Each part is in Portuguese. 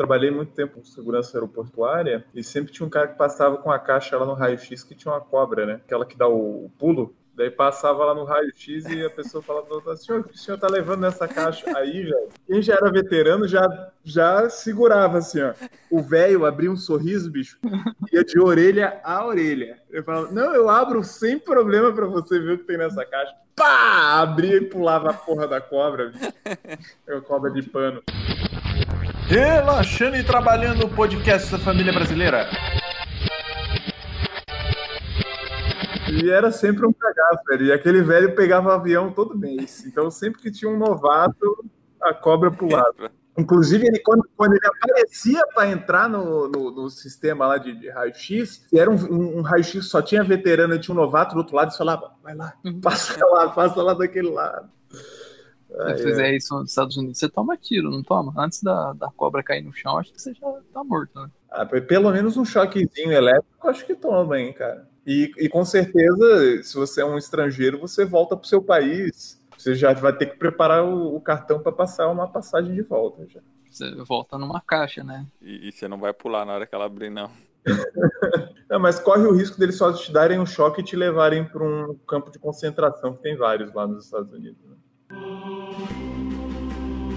trabalhei muito tempo com segurança aeroportuária e sempre tinha um cara que passava com a caixa lá no raio-x que tinha uma cobra, né? Aquela que dá o pulo. Daí passava lá no raio-x e a pessoa falava outra, senhor, o o senhor tá levando nessa caixa? Aí, velho, quem já era veterano já, já segurava assim, ó. O velho abria um sorriso, bicho, ia de orelha a orelha. Eu falava, não, eu abro sem problema para você ver o que tem nessa caixa. Pá! Abria e pulava a porra da cobra, bicho. É cobra de pano. Relaxando e trabalhando o podcast da família brasileira. E era sempre um cagaço, velho. E aquele velho pegava avião todo mês. Então, sempre que tinha um novato, a cobra pulava. Inclusive, ele, quando, quando ele aparecia para entrar no, no, no, sistema lá de, de raio-x, era um, um, um raio-x só tinha veterano e tinha um novato do outro lado, e falava, vai lá, uhum. passa lá, passa lá daquele lado. Se fizer isso nos Estados Unidos, você toma tiro, não toma? Antes da, da cobra cair no chão, acho que você já tá morto, né? Ah, pelo menos um choquezinho elétrico, acho que toma, hein, cara. E, e com certeza, se você é um estrangeiro, você volta para o seu país. Você já vai ter que preparar o, o cartão para passar uma passagem de volta. Já. Você volta numa caixa, né? E, e você não vai pular na hora que ela abrir, não. não, mas corre o risco deles só te darem um choque e te levarem para um campo de concentração, que tem vários lá nos Estados Unidos.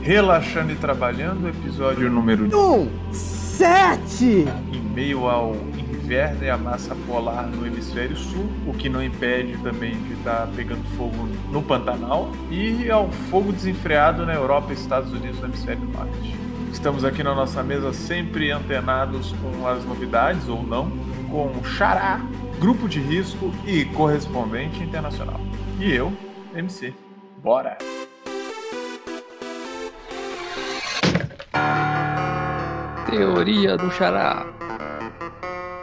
Relaxando e Trabalhando, episódio número 1, 7! Em meio ao inverno e a massa polar no hemisfério sul, o que não impede também de estar tá pegando fogo no Pantanal, e ao fogo desenfreado na Europa e Estados Unidos no hemisfério norte. Estamos aqui na nossa mesa sempre antenados com as novidades, ou não, com Xará, grupo de risco e correspondente internacional. E eu, MC. Bora! Teoria do Xará.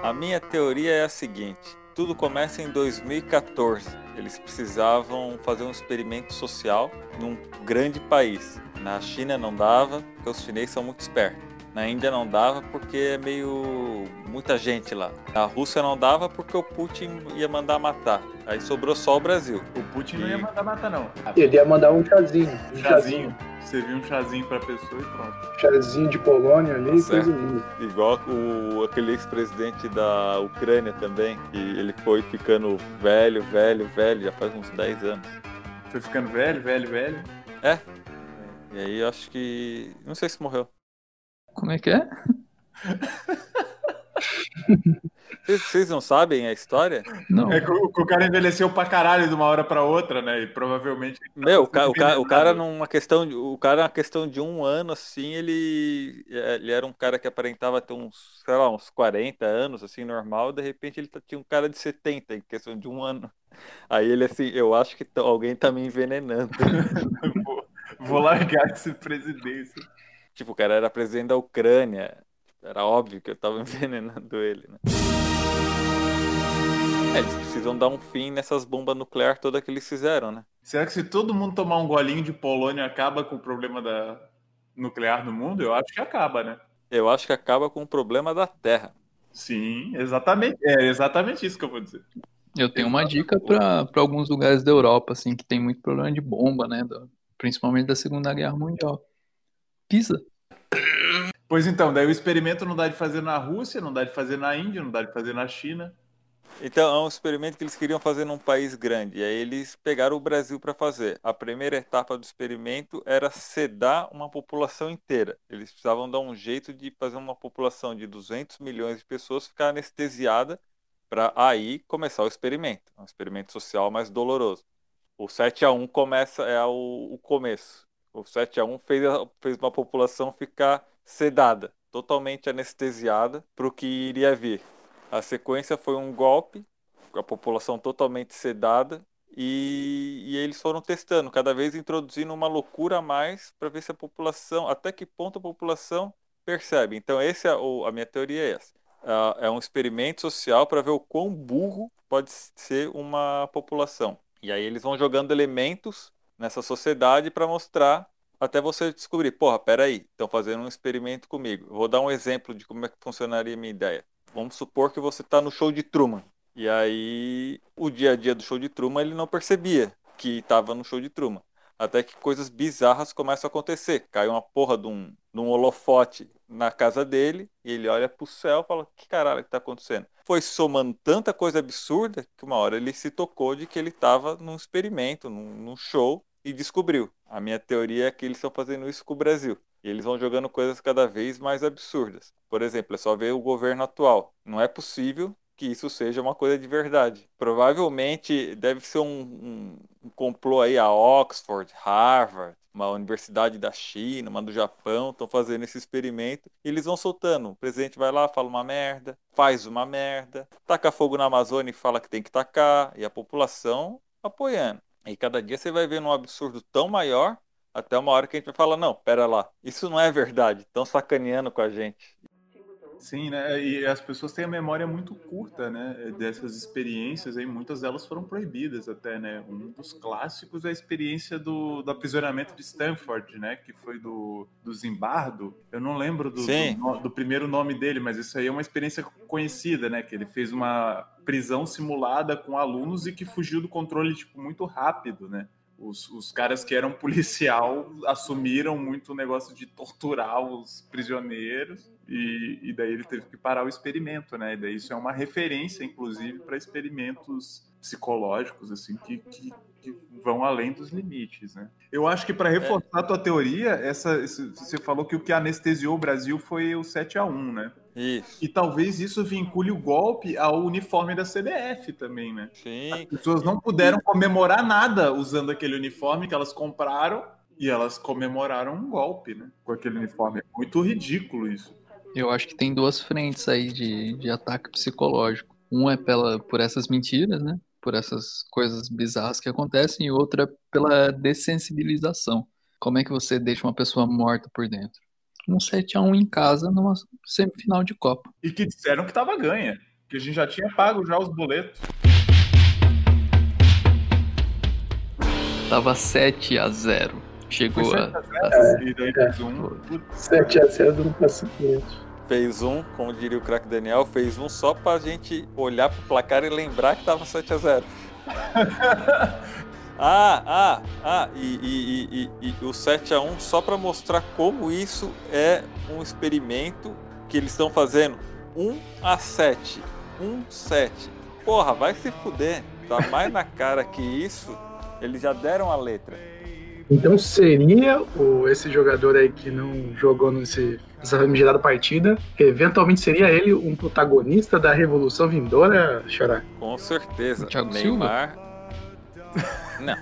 A minha teoria é a seguinte: tudo começa em 2014. Eles precisavam fazer um experimento social num grande país. Na China não dava, porque os chineses são muito espertos. Na Índia não dava porque é meio muita gente lá. Na Rússia não dava porque o Putin ia mandar matar. Aí sobrou só o Brasil. O Putin e... não ia mandar matar não. Ele ia mandar um chazinho. Um chazinho. Serviu um chazinho pra pessoa e pronto. Chazinho de Polônia ali, tá coisa linda. Igual o, aquele ex-presidente da Ucrânia também, que ele foi ficando velho, velho, velho, já faz uns 10 anos. Foi ficando velho, velho, velho? É. E aí acho que. Não sei se morreu. Como é que é? Vocês não sabem a história? Não. É que o, o, cara envelheceu pra caralho de uma hora pra outra, né? E provavelmente. Meu, o, ca, o, ca, o cara numa questão. O cara, na questão de um ano, assim, ele. Ele era um cara que aparentava ter uns, sei lá, uns 40 anos, assim, normal. De repente ele tá, tinha um cara de 70 em questão de um ano. Aí ele, assim, eu acho que alguém tá me envenenando. vou, vou largar esse presidência. Tipo, o cara era presidente da Ucrânia. Era óbvio que eu tava envenenando ele, né? É, eles precisam dar um fim nessas bombas nucleares todas que eles fizeram, né? Será que se todo mundo tomar um golinho de polônia acaba com o problema da nuclear no mundo? Eu acho que acaba, né? Eu acho que acaba com o problema da Terra. Sim, exatamente. É exatamente isso que eu vou dizer. Eu tenho uma dica para alguns lugares da Europa, assim, que tem muito problema de bomba, né? principalmente da Segunda Guerra Mundial. Pisa. Pois então, daí o experimento não dá de fazer na Rússia, não dá de fazer na Índia, não dá de fazer na China. Então, é um experimento que eles queriam fazer num país grande. E aí eles pegaram o Brasil para fazer. A primeira etapa do experimento era sedar uma população inteira. Eles precisavam dar um jeito de fazer uma população de 200 milhões de pessoas ficar anestesiada para aí começar o experimento. Um experimento social mais doloroso. O 7 a 1 começa é o, o começo. O 7 a 1 fez, fez uma população ficar sedada, totalmente anestesiada para o que iria vir. A sequência foi um golpe, a população totalmente sedada, e, e, eles foram testando, cada vez introduzindo uma loucura a mais para ver se a população, até que ponto a população percebe. Então, esse é o, a minha teoria é essa. Uh, é um experimento social para ver o quão burro pode ser uma população. E aí eles vão jogando elementos nessa sociedade para mostrar até você descobrir, porra, peraí, estão fazendo um experimento comigo. Vou dar um exemplo de como é que funcionaria a minha ideia. Vamos supor que você está no show de Truman. E aí, o dia a dia do show de Truman, ele não percebia que estava no show de Truman. Até que coisas bizarras começam a acontecer. Cai uma porra de um, de um holofote na casa dele e ele olha pro céu e fala: Que caralho que tá acontecendo? Foi somando tanta coisa absurda que uma hora ele se tocou de que ele tava num experimento, num, num show e descobriu. A minha teoria é que eles estão fazendo isso com o Brasil. E eles vão jogando coisas cada vez mais absurdas. Por exemplo, é só ver o governo atual. Não é possível que isso seja uma coisa de verdade. Provavelmente deve ser um, um, um complô aí a Oxford, Harvard, uma universidade da China, uma do Japão, estão fazendo esse experimento e eles vão soltando. O presidente vai lá, fala uma merda, faz uma merda, taca fogo na Amazônia e fala que tem que tacar, e a população apoiando. E cada dia você vai vendo um absurdo tão maior, até uma hora que a gente vai falar, não, pera lá, isso não é verdade, estão sacaneando com a gente. Sim, né? E as pessoas têm a memória muito curta, né? Dessas experiências aí, muitas delas foram proibidas até, né? Um dos clássicos é a experiência do, do aprisionamento de Stanford, né? Que foi do, do Zimbardo. Eu não lembro do, do, do, primeiro nome dele, mas isso aí é uma experiência conhecida, né? Que ele fez uma prisão simulada com alunos e que fugiu do controle, tipo, muito rápido, né? Os, os caras que eram policial assumiram muito o negócio de torturar os prisioneiros e, e, daí ele teve que parar o experimento, né? E daí isso é uma referência, inclusive, para experimentos psicológicos, assim, que, que, que, vão além dos limites, né? Eu acho que para reforçar a tua teoria, essa, você falou que o que anestesiou o Brasil foi o 7 a 1 né? Isso. E talvez isso vincule o golpe ao uniforme da CBF também, né? Sim. As pessoas não puderam comemorar nada usando aquele uniforme que elas compraram e elas comemoraram um golpe, né? Com aquele uniforme. É muito ridículo isso. Eu acho que tem duas frentes aí de, de ataque psicológico. Um é pela, por essas mentiras, né? Por essas coisas bizarras que acontecem, e outra é pela dessensibilização. Como é que você deixa uma pessoa morta por dentro? Um 7x1 em casa numa semifinal de Copa. E que disseram que tava ganha, que a gente já tinha pago já os boletos. Tava 7 a 0 Chegou Foi 7 a 0, a... E daí fez um. 7 a 0 no paciente. Fez um, como diria o craque Daniel, fez um só pra gente olhar pro placar e lembrar que tava 7 a 0 Ah, ah, ah, e, e, e, e o 7 a 1 só para mostrar como isso é um experimento que eles estão fazendo. 1 a 7. 1 7. Porra, vai se fuder. Tá mais na cara que isso. Eles já deram a letra. Então seria o, esse jogador aí que não jogou nesse, nessa famigerada partida, eventualmente seria ele um protagonista da Revolução Vindoura, Xará? Com certeza. Thiago Neymar. Não.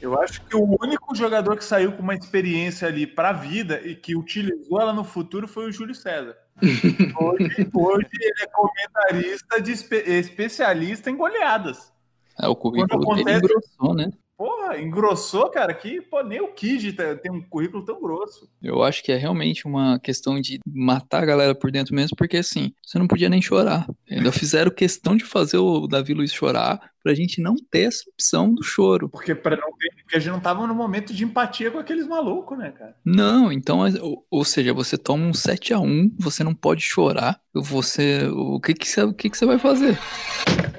Eu acho que o único jogador que saiu com uma experiência ali para a vida e que utilizou ela no futuro foi o Júlio César. Hoje, hoje ele é comentarista de espe especialista em goleadas. É, o currículo acontece, dele engrossou, né? Porra, engrossou, cara, que pô, nem o Kid tem um currículo tão grosso. Eu acho que é realmente uma questão de matar a galera por dentro mesmo, porque assim, você não podia nem chorar. Ainda fizeram questão de fazer o Davi Luiz chorar pra gente não ter essa opção do choro. Porque, pra não ter, porque a gente não tava no momento de empatia com aqueles malucos, né, cara? Não, então, ou, ou seja, você toma um 7 a 1 você não pode chorar, você. O que que você, o que que você vai fazer?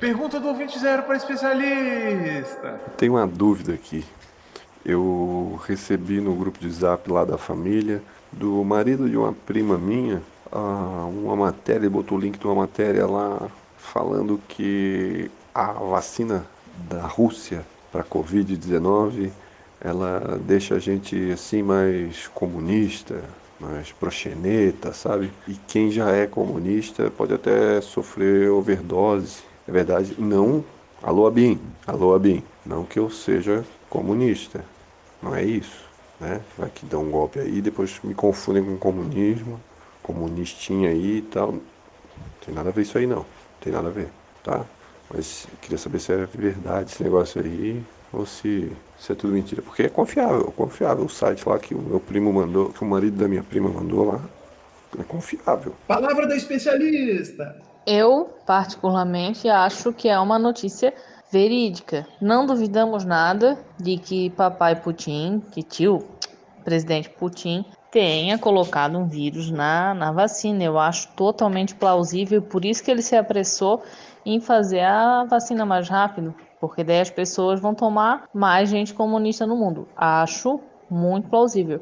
Pergunta do ouvinte zero para especialista. Tenho uma dúvida aqui. Eu recebi no grupo de zap lá da família, do marido de uma prima minha, uma matéria, botou o link de uma matéria lá falando que a vacina da Rússia para Covid-19 ela deixa a gente assim mais comunista, mais proxeneta, sabe? E quem já é comunista pode até sofrer overdose. É verdade, não. Alô, Abin, alô, Abin. Não que eu seja comunista, não é isso, né? Vai que dá um golpe aí, depois me confundem com comunismo, comunistinha aí e tal. Não tem nada a ver isso aí não, tem nada a ver, tá? Mas queria saber se é verdade esse negócio aí ou se, se é tudo mentira. Porque é confiável, confiável o site lá que o meu primo mandou, que o marido da minha prima mandou lá. É confiável. Palavra da especialista. Eu, particularmente, acho que é uma notícia verídica. Não duvidamos nada de que papai Putin, que tio, presidente Putin, tenha colocado um vírus na, na vacina. Eu acho totalmente plausível, por isso que ele se apressou em fazer a vacina mais rápido, porque daí as pessoas vão tomar mais gente comunista no mundo. Acho muito plausível.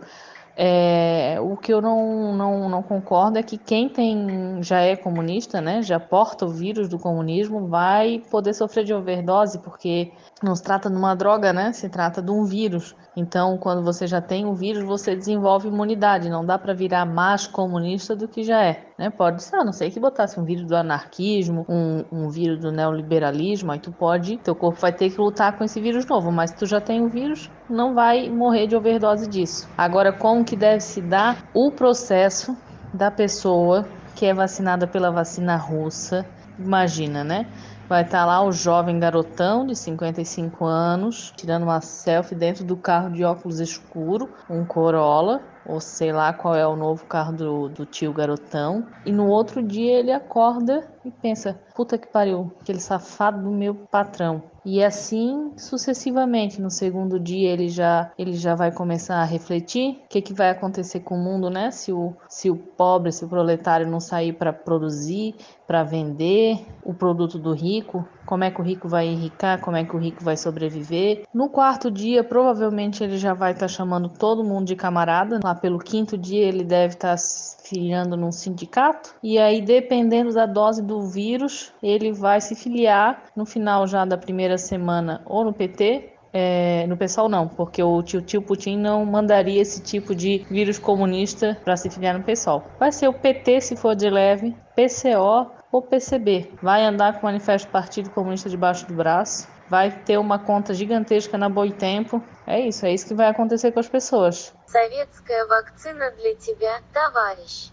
É, o que eu não, não, não concordo é que quem tem já é comunista, né, já porta o vírus do comunismo, vai poder sofrer de overdose, porque não se trata de uma droga, né? Se trata de um vírus. Então, quando você já tem o vírus, você desenvolve imunidade. Não dá para virar mais comunista do que já é. Né? Pode ser, a não sei que botasse um vírus do anarquismo, um, um vírus do neoliberalismo, aí tu pode, teu corpo vai ter que lutar com esse vírus novo. Mas se tu já tem o vírus, não vai morrer de overdose disso. Agora, como que deve se dar o processo da pessoa que é vacinada pela vacina russa? Imagina, né? Vai estar tá lá o jovem garotão de 55 anos, tirando uma selfie dentro do carro de óculos escuro, um Corolla, ou sei lá qual é o novo carro do, do tio garotão. E no outro dia ele acorda e pensa: puta que pariu, aquele safado do meu patrão. E assim sucessivamente. No segundo dia ele já ele já vai começar a refletir o que, que vai acontecer com o mundo, né? Se o, se o pobre, se o proletário não sair para produzir, para vender o produto do rico, como é que o rico vai enricar, como é que o rico vai sobreviver. No quarto dia, provavelmente ele já vai estar tá chamando todo mundo de camarada. Lá pelo quinto dia ele deve estar tá se filiando num sindicato. E aí, dependendo da dose do vírus, ele vai se filiar no final já da primeira semana ou no PT é, no pessoal não, porque o tio, tio Putin não mandaria esse tipo de vírus comunista para se filiar no pessoal. Vai ser o PT se for de leve, PCO ou PCB. Vai andar com o Manifesto Partido Comunista debaixo do braço, vai ter uma conta gigantesca na Boitempo. É isso, é isso que vai acontecer com as pessoas. Советская вакцина для тебя, товарищ.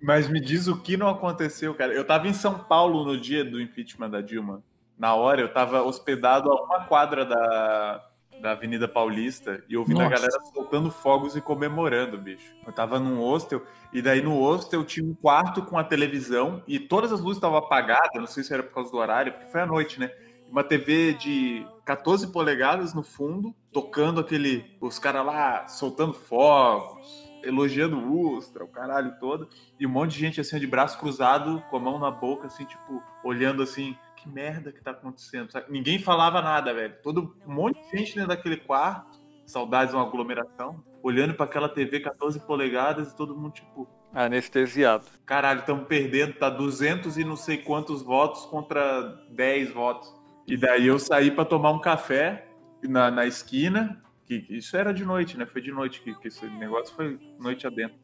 Mas me diz o que não aconteceu, cara. Eu tava em São Paulo no dia do impeachment da Dilma. Na hora, eu tava hospedado a uma quadra da, da Avenida Paulista e ouvindo Nossa. a galera soltando fogos e comemorando, bicho. Eu tava num hostel e daí no hostel tinha um quarto com a televisão e todas as luzes estavam apagadas, não sei se era por causa do horário, porque foi à noite, né? Uma TV de 14 polegadas no fundo, tocando aquele. Os caras lá soltando fogos, elogiando o Ustra, o caralho todo, e um monte de gente assim de braço cruzado, com a mão na boca, assim, tipo, olhando assim, que merda que tá acontecendo? Sabe? Ninguém falava nada, velho. Todo um monte de gente dentro daquele quarto, saudades de uma aglomeração, olhando para aquela TV 14 polegadas e todo mundo tipo anestesiado. Caralho, estamos perdendo, tá 200 e não sei quantos votos contra 10 votos. E daí eu saí para tomar um café na, na esquina, que isso era de noite, né? Foi de noite que, que esse negócio foi noite adentro.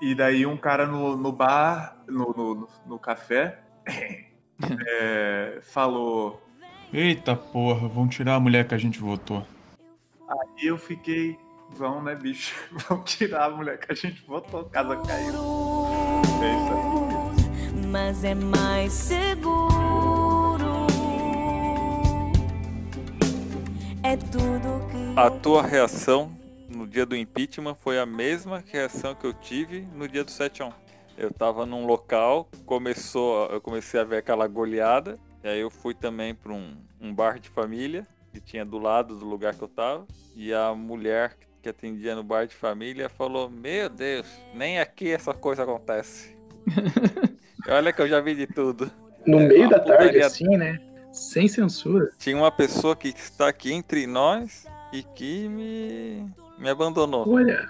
E daí um cara no, no bar, no, no, no café, é, falou: Eita porra, vão tirar a mulher que a gente votou. Aí eu fiquei, vão, né, bicho? Vão tirar a mulher que a gente votou, casa caiu. Mas é mais seguro. É tudo que. A tua reação no dia do impeachment foi a mesma reação que eu tive no dia do 7 a 1 eu tava num local, começou, eu comecei a ver aquela goleada, e aí eu fui também para um, um bar de família que tinha do lado do lugar que eu tava, e a mulher que atendia no bar de família falou: Meu Deus, nem aqui essa coisa acontece. Olha que eu já vi de tudo. No é, meio da tarde, assim, né? Sem censura. Tinha uma pessoa que está aqui entre nós e que me, me abandonou. Olha,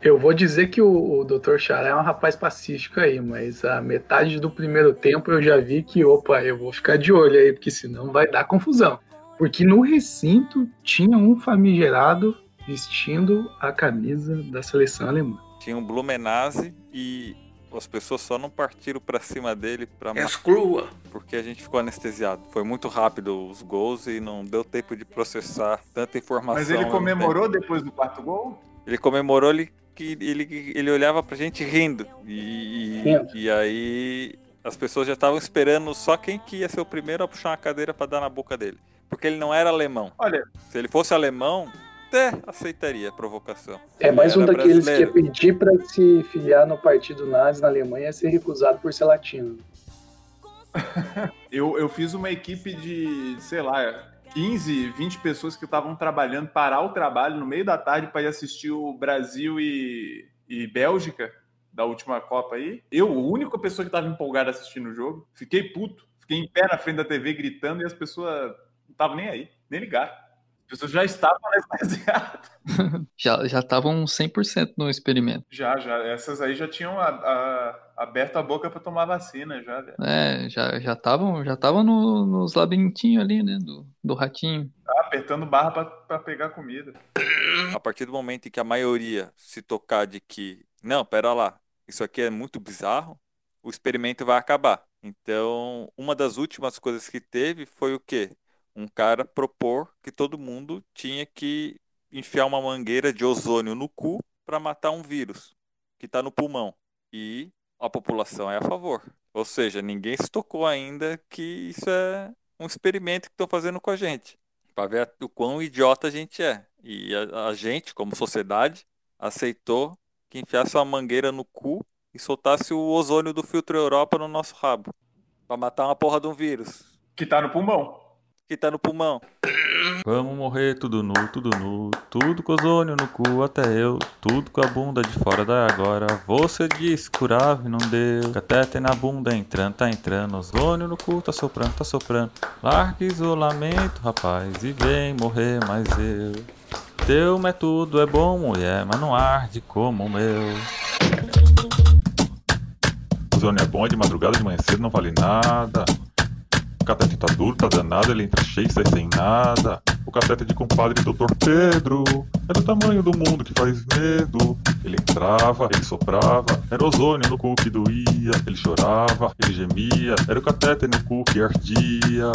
eu vou dizer que o, o Dr. Xará é um rapaz pacífico aí, mas a metade do primeiro tempo eu já vi que, opa, eu vou ficar de olho aí, porque senão vai dar confusão. Porque no recinto tinha um famigerado vestindo a camisa da seleção alemã. Tinha um Blumenase e as pessoas só não partiram para cima dele para Exclua! Porque a gente ficou anestesiado. Foi muito rápido os gols e não deu tempo de processar tanta informação. Mas ele comemorou depois do quarto gol? Ele comemorou, ele que ele, ele olhava pra gente rindo. E, e aí as pessoas já estavam esperando só quem que ia ser o primeiro a puxar uma cadeira para dar na boca dele. Porque ele não era alemão. Olha. Se ele fosse alemão, até aceitaria a provocação. É mais um daqueles brasileiro. que ia pedir para se filiar no partido nazi na Alemanha e ser recusado por ser latino. eu, eu fiz uma equipe de, sei lá, 15, 20 pessoas que estavam trabalhando, parar o trabalho no meio da tarde para ir assistir o Brasil e, e Bélgica da última Copa aí. Eu, a única pessoa que estava empolgada assistindo o jogo, fiquei puto. Fiquei em pé na frente da TV gritando e as pessoas estavam nem aí, nem ligaram. As pessoas já estavam anestesiadas. Já já estavam 100% no experimento. Já, já. Essas aí já tinham a- a- aberto a boca para tomar vacina, já, velho. É, já já estavam já estavam no, nos labirintinhos ali, né, do, do ratinho. Tá apertando barra para pegar comida. A partir do momento em que a maioria se tocar de que, não, pera lá, isso aqui é muito bizarro, o experimento vai acabar. Então, uma das últimas coisas que teve foi o quê? Um cara propor que todo mundo tinha que enfiar uma mangueira de ozônio no cu para matar um vírus que está no pulmão. E a população é a favor. Ou seja, ninguém se tocou ainda que isso é um experimento que estão fazendo com a gente. Para ver o quão idiota a gente é. E a, a gente, como sociedade, aceitou que enfiasse uma mangueira no cu e soltasse o ozônio do filtro Europa no nosso rabo. Pra matar uma porra de um vírus Que tá no pulmão. que tá no pulmão. Vamos morrer tudo nu, tudo nu, tudo com ozônio no cu, até eu, tudo com a bunda de fora da agora. Você disse curava e não deu, cateter na bunda entrando, tá entrando, ozônio no cu, tá soprando, tá soprando. Larga isolamento, rapaz, e vem morrer mais eu. Teu método é bom, mulher, mas não arde como o meu. Ozônio é bom, é de madrugada, de manhã cedo, não vale nada. Catete tá duro, tá danado, ele entra cheio sai sem nada. O catete de compadre Dr. Pedro é do tamanho do mundo que faz medo. Ele entrava, ele soprava, era ozônio no cu que doía. Ele chorava, ele gemia, era o catete no cu que ardia.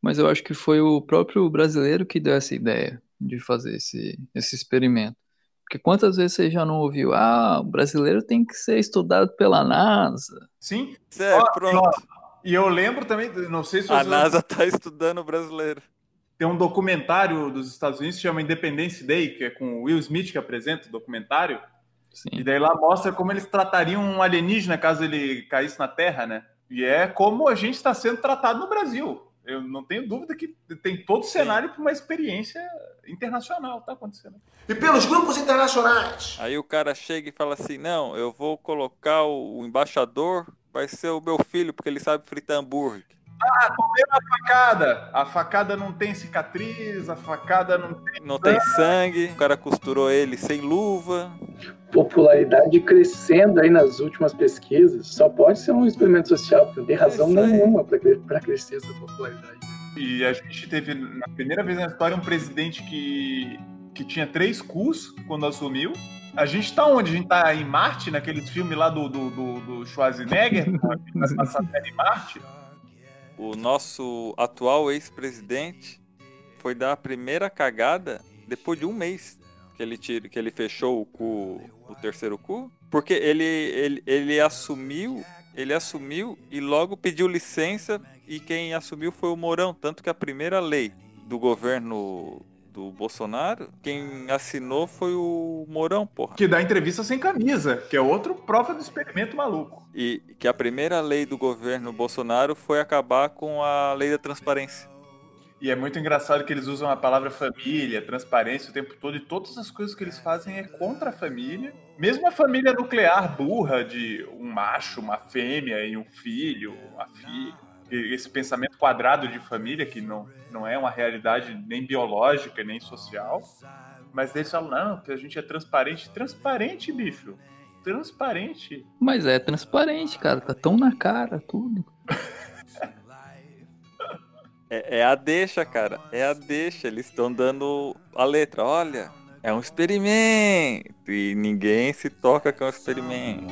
Mas eu acho que foi o próprio brasileiro que deu essa ideia de fazer esse, esse experimento. Porque quantas vezes você já não ouviu? Ah, o brasileiro tem que ser estudado pela NASA. Sim. É, Ó, pronto. E eu lembro também, não sei se A NASA tá estudando o brasileiro. Tem um documentário dos Estados Unidos que chama Independence Day, que é com o Will Smith que apresenta o documentário. E Sim. daí lá mostra como eles tratariam um alienígena caso ele caísse na Terra, né? E é como a gente está sendo tratado no Brasil. Eu não tenho dúvida que tem todo o cenário para uma experiência internacional, tá acontecendo. E pelos grupos internacionais. Aí o cara chega e fala assim: Não, eu vou colocar o, embaixador, vai ser o meu filho, porque ele sabe fritar hambúrguer. Ah, tomeram a facada. A facada não tem cicatriz, a facada não tem. Não tem sangue, o cara costurou ele sem luva. Popularidade crescendo aí nas últimas pesquisas. Só pode ser um experimento social, porque não tem razão aí. nenhuma para crescer essa popularidade. E a gente teve, na primeira vez na história, um presidente que, que tinha três cus quando assumiu. A gente tá onde? A gente tá em Marte, naqueles filmes lá do, do, do, do Schwarzenegger, na passar em Marte. O nosso atual ex-presidente foi dar a primeira cagada depois de um mês que ele, tira, que ele fechou o cu, o terceiro cu. Porque ele, ele, ele assumiu, ele assumiu e logo pediu licença e quem assumiu foi o Mourão. Tanto que a primeira lei do governo do Bolsonaro, quem assinou foi o Mourão, porra. Que dá entrevista sem camisa, que é outro prova do experimento maluco. E que a primeira lei do governo Bolsonaro foi acabar com a lei da transparência. E é muito engraçado que eles usam a palavra família, transparência o tempo todo, e todas as coisas que eles fazem é contra a família. Mesmo a família nuclear burra de um macho, uma fêmea e um filho, uma filha. Esse pensamento quadrado de família, que não, não é uma realidade nem biológica, nem social. Mas eles falam, não, que a gente é transparente. Transparente, bicho. Transparente. Mas é transparente, cara. Tá tão na cara tudo. É, é a deixa, cara. É a deixa. Eles estão dando a letra. Olha, é um experimento. E ninguém se toca com o experimento.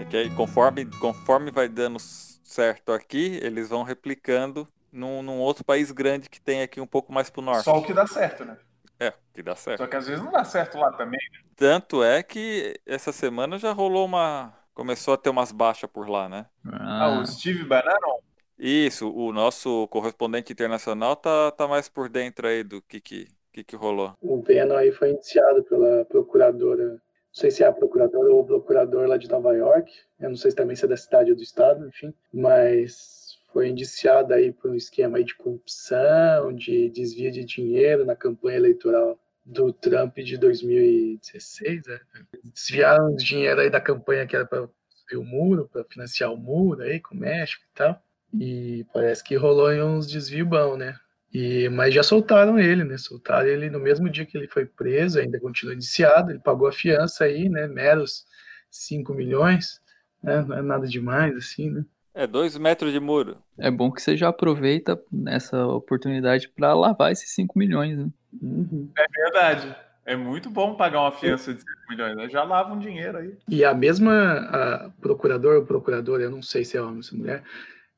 É que aí, conforme, conforme vai dando certo aqui, eles vão replicando num, num outro país grande que tem aqui um pouco mais pro norte. Só o que dá certo, né? É, que dá certo. Só que às vezes não dá certo lá também. Tanto é que essa semana já rolou uma. Começou a ter umas baixas por lá, né? Ah, Ah, o Steve Banana Isso, o nosso correspondente internacional tá, tá mais por dentro aí do que que, que, que rolou. O Venom aí foi indiciado pela procuradora, não sei se é a procuradora ou o procurador lá de Nova York, eu não sei se também se é da cidade ou do estado, enfim, mas foi indiciado aí por um esquema aí de corrupção, de desvio de dinheiro na campanha eleitoral do Trump de 2016, né? desviaram dinheiro aí da campanha que era para o muro, para financiar o muro aí com o México e tal. E parece que rolou uns desvios bons, né? E, mas já soltaram ele, né? Soltaram ele no mesmo dia que ele foi preso, ainda continua indiciado, ele pagou a fiança aí, né? Meros 5 milhões, né? Não é nada demais, assim, né? É dois metros de muro. É bom que você já aproveita essa oportunidade para lavar esses 5 milhões, né? Uhum. É verdade. É muito bom pagar uma fiança de 5 milhões, né? Já lava um dinheiro aí. E a mesma a procurador ou procuradora, eu não sei se é homem ou se é mulher,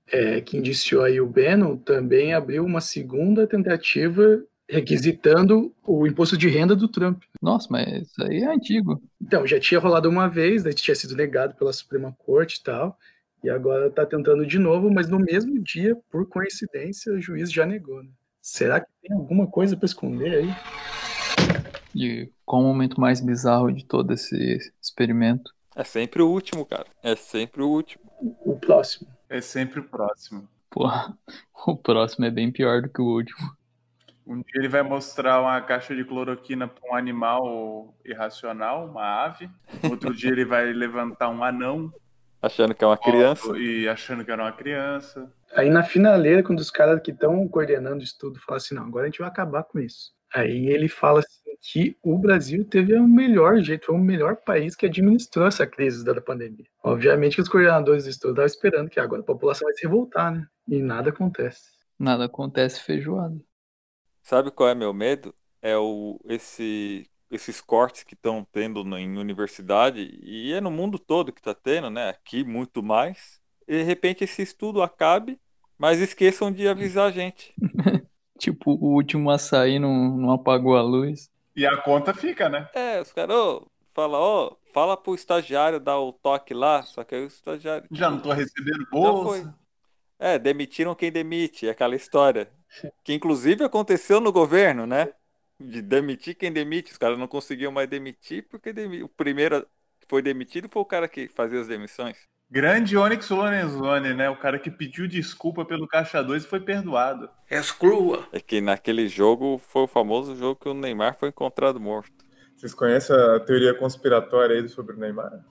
é, que indiciou aí o Bannon, também abriu uma segunda tentativa requisitando o imposto de renda do Trump. Nossa, mas isso aí é antigo. Então, já tinha rolado uma vez, daí tinha sido negado pela Suprema Corte e tal, e agora está tentando de novo, mas no mesmo dia, por coincidência, o juiz já negou. Né? Será que tem alguma coisa para esconder aí? E qual o momento mais bizarro de todo esse experimento? É sempre o último, cara. É sempre o último. O próximo. É sempre o próximo. Porra, o próximo é bem pior do que o último. Um dia ele vai mostrar uma caixa de cloroquina para um animal irracional, uma ave. Outro dia ele vai levantar um anão Achando que é uma criança. e achando que era uma criança. Aí na finaleira, quando os caras que estão coordenando o estudo falam assim, não, agora a gente vai acabar com isso. Aí ele fala assim que o Brasil teve o melhor jeito, foi o melhor país que administrou essa crise da pandemia. Obviamente que os coordenadores do estudo estavam esperando que agora a população vai se revoltar, né? E nada acontece. Nada acontece feijoada. Sabe qual é meu medo? É o esse esses cortes que estão tendo em universidade e é no mundo todo que está tendo, né? Aqui muito mais. E de repente esse estudo acabe, mas esqueçam de avisar a gente. Tipo, o último açaí não, não apagou a luz. E a conta fica, né? É, os caras, ô, fala, ô, fala pro estagiário dar o toque lá, só que aí o estagiário. Já não tô recebendo bolsa. É, demitiram quem demite, é aquela história. Que inclusive aconteceu no governo, né? De demitir quem demite. Os caras não conseguiam mais demitir porque demi- o primeiro que foi demitido foi o cara que fazia as demissões. Grande Onyx Lorenzoni, né? O cara que pediu desculpa pelo Caixa 2 e foi perdoado. Exclua. É que naquele jogo foi o famoso jogo que o Neymar foi encontrado morto. Vocês conhecem a teoria conspiratória aí sobre o Neymar?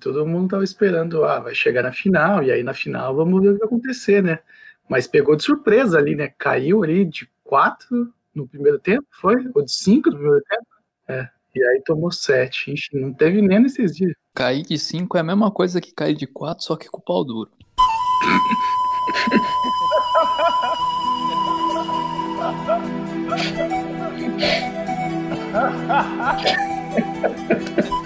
Todo mundo tava esperando, ah, vai chegar na final, e aí na final vamos ver o que vai acontecer, né? Mas pegou de surpresa ali, né? Caiu ali de quatro no primeiro tempo, foi? Ou de cinco no primeiro tempo? É. E aí tomou sete. Ixi, não teve nem anestesia. Cair de 5 é a mesma coisa que cair de 4, só que com o pau duro.